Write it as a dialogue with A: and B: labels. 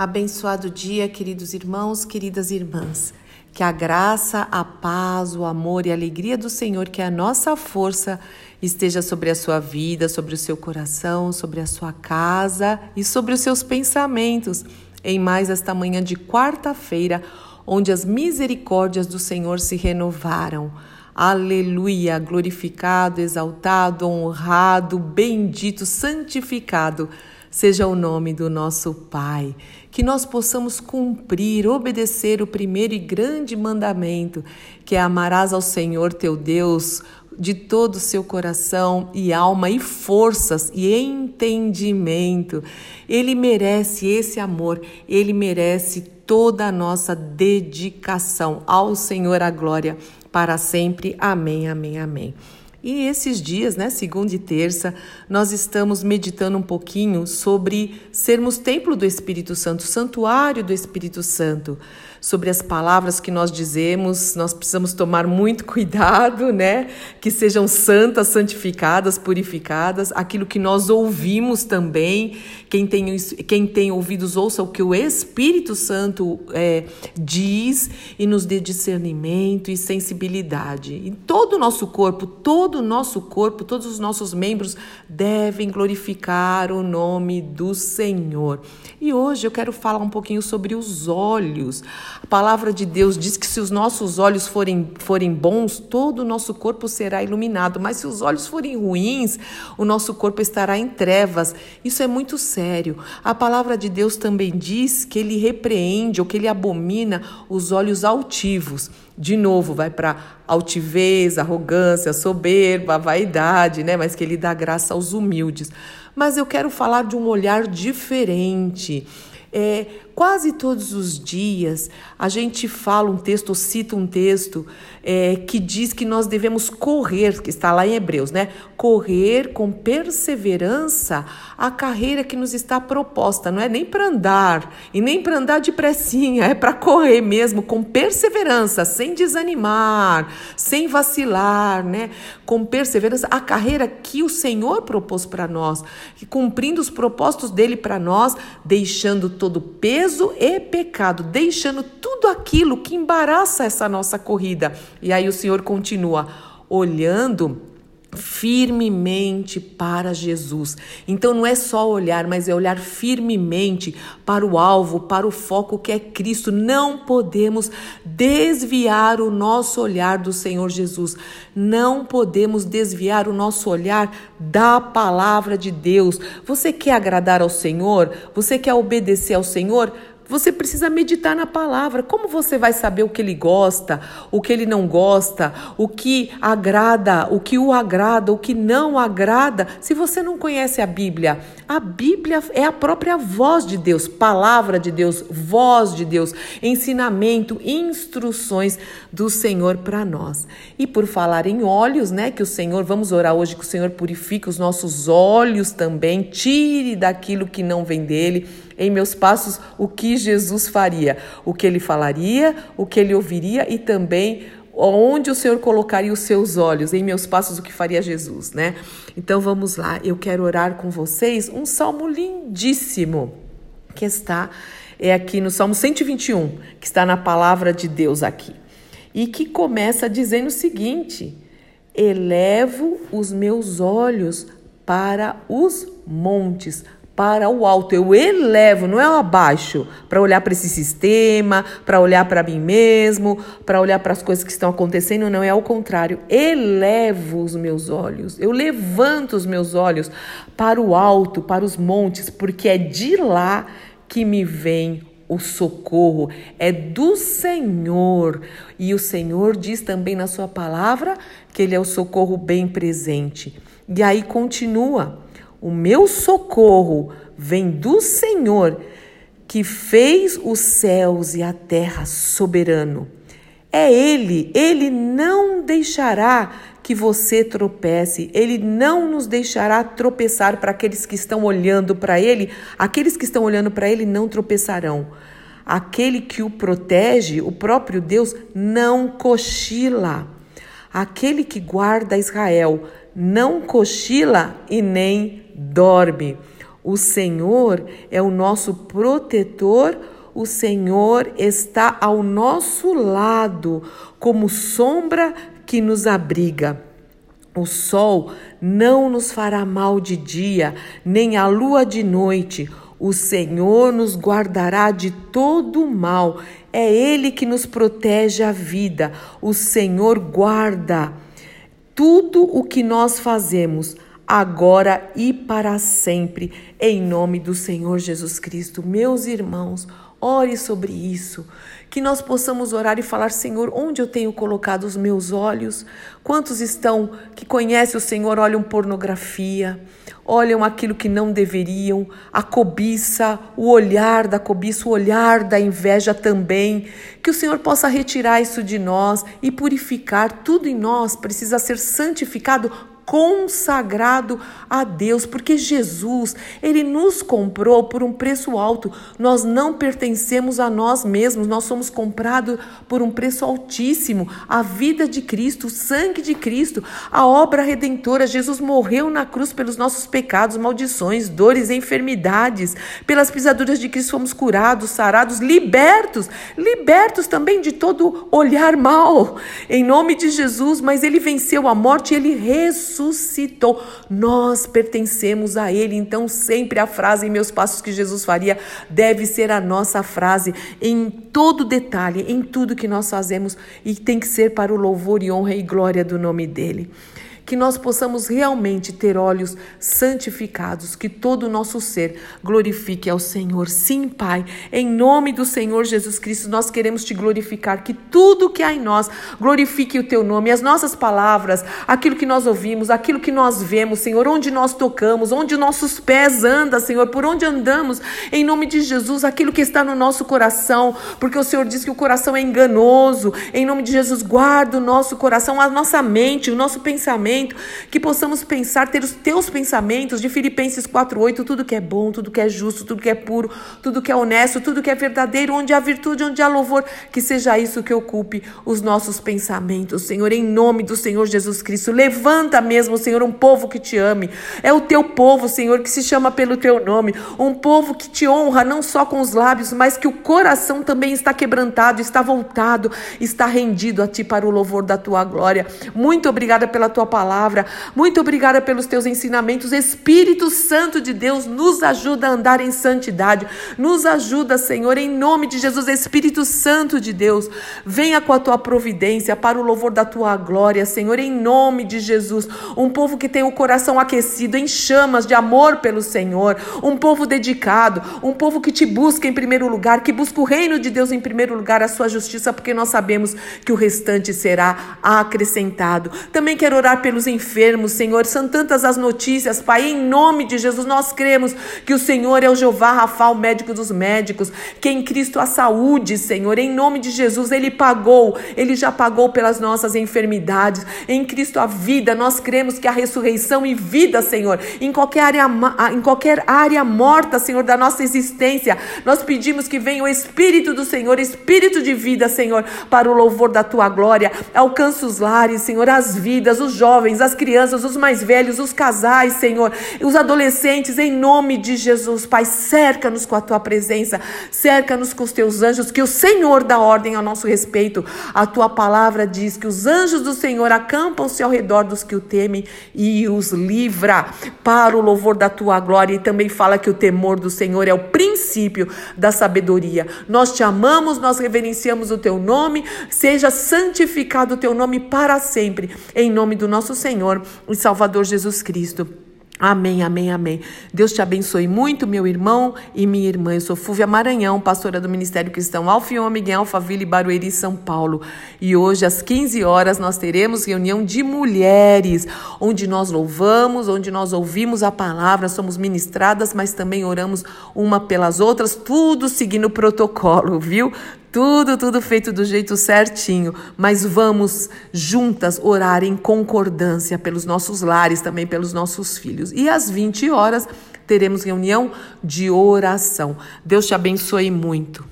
A: Abençoado dia, queridos irmãos, queridas irmãs. Que a graça, a paz, o amor e a alegria do Senhor, que é a nossa força, esteja sobre a sua vida, sobre o seu coração, sobre a sua casa e sobre os seus pensamentos. Em mais esta manhã de quarta-feira, onde as misericórdias do Senhor se renovaram. Aleluia! Glorificado, exaltado, honrado, bendito, santificado seja o nome do nosso Pai. Que nós possamos cumprir, obedecer o primeiro e grande mandamento, que é amarás ao Senhor teu Deus de todo o seu coração e alma e forças e entendimento. Ele merece esse amor, ele merece toda a nossa dedicação ao Senhor a glória para sempre. Amém, amém, amém. E esses dias, né, segunda e terça, nós estamos meditando um pouquinho sobre sermos templo do Espírito Santo, santuário do Espírito Santo sobre as palavras que nós dizemos, nós precisamos tomar muito cuidado, né? Que sejam santas, santificadas, purificadas. Aquilo que nós ouvimos também, quem tem, quem tem ouvidos, ouça o que o Espírito Santo é, diz e nos dê discernimento e sensibilidade. E todo o nosso corpo, todo o nosso corpo, todos os nossos membros devem glorificar o nome do Senhor. E hoje eu quero falar um pouquinho sobre os olhos. A palavra de Deus diz que se os nossos olhos forem, forem bons, todo o nosso corpo será iluminado, mas se os olhos forem ruins, o nosso corpo estará em trevas. Isso é muito sério. A palavra de Deus também diz que ele repreende ou que ele abomina os olhos altivos. De novo, vai para altivez, arrogância, soberba, vaidade, né? Mas que ele dá graça aos humildes. Mas eu quero falar de um olhar diferente. É, quase todos os dias a gente fala um texto, ou cita um texto é, que diz que nós devemos correr, que está lá em Hebreus, né? Correr com perseverança a carreira que nos está proposta. Não é nem para andar e nem para andar depressinha, é para correr mesmo com perseverança, sem desanimar, sem vacilar, né? Com perseverança a carreira que o Senhor propôs para nós, cumprindo os propósitos dele para nós, deixando todo peso e pecado, deixando tudo aquilo que embaraça essa nossa corrida. E aí o Senhor continua olhando firmemente para Jesus. Então não é só olhar, mas é olhar firmemente para o alvo, para o foco que é Cristo. Não podemos desviar o nosso olhar do Senhor Jesus. Não podemos desviar o nosso olhar da palavra de Deus. Você quer agradar ao Senhor? Você quer obedecer ao Senhor? Você precisa meditar na palavra. Como você vai saber o que ele gosta, o que ele não gosta, o que agrada, o que o agrada, o que não agrada, se você não conhece a Bíblia? A Bíblia é a própria voz de Deus, palavra de Deus, voz de Deus, ensinamento, instruções do Senhor para nós. E por falar em olhos, né, que o Senhor, vamos orar hoje que o Senhor purifique os nossos olhos também, tire daquilo que não vem dele em meus passos o que Jesus faria, o que ele falaria, o que ele ouviria e também onde o Senhor colocaria os seus olhos, em meus passos o que faria Jesus, né? Então vamos lá, eu quero orar com vocês um salmo lindíssimo que está é aqui no Salmo 121, que está na palavra de Deus aqui. E que começa dizendo o seguinte: Elevo os meus olhos para os montes, para o alto, eu elevo, não é o abaixo, para olhar para esse sistema, para olhar para mim mesmo, para olhar para as coisas que estão acontecendo, não é ao contrário. Elevo os meus olhos, eu levanto os meus olhos para o alto, para os montes, porque é de lá que me vem o socorro, é do Senhor. E o Senhor diz também na sua palavra que ele é o socorro bem presente. E aí continua o meu socorro vem do Senhor, que fez os céus e a terra soberano. É Ele, Ele não deixará que você tropece, Ele não nos deixará tropeçar para aqueles que estão olhando para Ele, aqueles que estão olhando para Ele não tropeçarão. Aquele que o protege, o próprio Deus, não cochila. Aquele que guarda Israel não cochila e nem dorme. O Senhor é o nosso protetor, o Senhor está ao nosso lado, como sombra que nos abriga. O sol não nos fará mal de dia, nem a lua de noite. O Senhor nos guardará de todo mal. É Ele que nos protege a vida. O Senhor guarda tudo o que nós fazemos agora e para sempre, em nome do Senhor Jesus Cristo. Meus irmãos, ore sobre isso. Que nós possamos orar e falar, Senhor, onde eu tenho colocado os meus olhos? Quantos estão que conhecem o Senhor, olham pornografia, olham aquilo que não deveriam, a cobiça, o olhar da cobiça, o olhar da inveja também. Que o Senhor possa retirar isso de nós e purificar tudo em nós, precisa ser santificado consagrado a Deus, porque Jesus, ele nos comprou por um preço alto. Nós não pertencemos a nós mesmos, nós somos comprados por um preço altíssimo. A vida de Cristo, o sangue de Cristo, a obra redentora. Jesus morreu na cruz pelos nossos pecados, maldições, dores enfermidades. Pelas pisaduras de Cristo fomos curados, sarados, libertos, libertos também de todo olhar mal. Em nome de Jesus, mas ele venceu a morte, ele ressuscitou ressuscitou. Nós pertencemos a Ele. Então, sempre a frase em meus passos que Jesus faria deve ser a nossa frase em todo detalhe, em tudo que nós fazemos e tem que ser para o louvor e honra e glória do nome dele que nós possamos realmente ter olhos santificados, que todo o nosso ser glorifique ao Senhor. Sim, Pai, em nome do Senhor Jesus Cristo, nós queremos te glorificar, que tudo que há em nós glorifique o teu nome, as nossas palavras, aquilo que nós ouvimos, aquilo que nós vemos, Senhor, onde nós tocamos, onde nossos pés andam, Senhor, por onde andamos, em nome de Jesus, aquilo que está no nosso coração, porque o Senhor diz que o coração é enganoso. Em nome de Jesus, guarda o nosso coração, a nossa mente, o nosso pensamento que possamos pensar, ter os teus pensamentos de Filipenses 4:8, tudo que é bom, tudo que é justo, tudo que é puro, tudo que é honesto, tudo que é verdadeiro, onde há virtude, onde há louvor, que seja isso que ocupe os nossos pensamentos, Senhor, em nome do Senhor Jesus Cristo. Levanta mesmo, Senhor, um povo que te ame. É o teu povo, Senhor, que se chama pelo teu nome, um povo que te honra não só com os lábios, mas que o coração também está quebrantado, está voltado, está rendido a ti para o louvor da tua glória. Muito obrigada pela tua palavra palavra. Muito obrigada pelos teus ensinamentos. Espírito Santo de Deus, nos ajuda a andar em santidade. Nos ajuda, Senhor, em nome de Jesus. Espírito Santo de Deus, venha com a tua providência para o louvor da tua glória, Senhor, em nome de Jesus. Um povo que tem o coração aquecido em chamas de amor pelo Senhor. Um povo dedicado. Um povo que te busca em primeiro lugar, que busca o reino de Deus em primeiro lugar, a sua justiça, porque nós sabemos que o restante será acrescentado. Também quero orar pelos pelos enfermos, Senhor. São tantas as notícias, Pai. Em nome de Jesus, nós cremos que o Senhor é o Jeová Rafa, o médico dos médicos, que em Cristo a saúde, Senhor. Em nome de Jesus, Ele pagou, Ele já pagou pelas nossas enfermidades. Em Cristo a vida, nós cremos que a ressurreição e vida, Senhor, em qualquer área, em qualquer área morta, Senhor, da nossa existência, nós pedimos que venha o Espírito do Senhor, Espírito de vida, Senhor, para o louvor da Tua glória. Alcança os lares, Senhor, as vidas, os jovens jovens, as crianças, os mais velhos, os casais, Senhor, os adolescentes, em nome de Jesus, Pai, cerca-nos com a tua presença, cerca-nos com os teus anjos, que o Senhor dá ordem ao nosso respeito. A tua palavra diz que os anjos do Senhor acampam-se ao redor dos que o temem e os livra para o louvor da tua glória. E também fala que o temor do Senhor é o princípio da sabedoria. Nós te amamos, nós reverenciamos o teu nome, seja santificado o teu nome para sempre, em nome do nosso Senhor e Salvador Jesus Cristo. Amém, amém, amém. Deus te abençoe muito, meu irmão e minha irmã. Eu sou Fúvia Maranhão, pastora do Ministério Cristão Alfiômega em Alphaville, Barueri, São Paulo. E hoje, às 15 horas, nós teremos reunião de mulheres, onde nós louvamos, onde nós ouvimos a palavra, somos ministradas, mas também oramos uma pelas outras, tudo seguindo o protocolo, viu? Tudo, tudo feito do jeito certinho, mas vamos juntas orar em concordância pelos nossos lares, também pelos nossos filhos. E às 20 horas teremos reunião de oração. Deus te abençoe muito.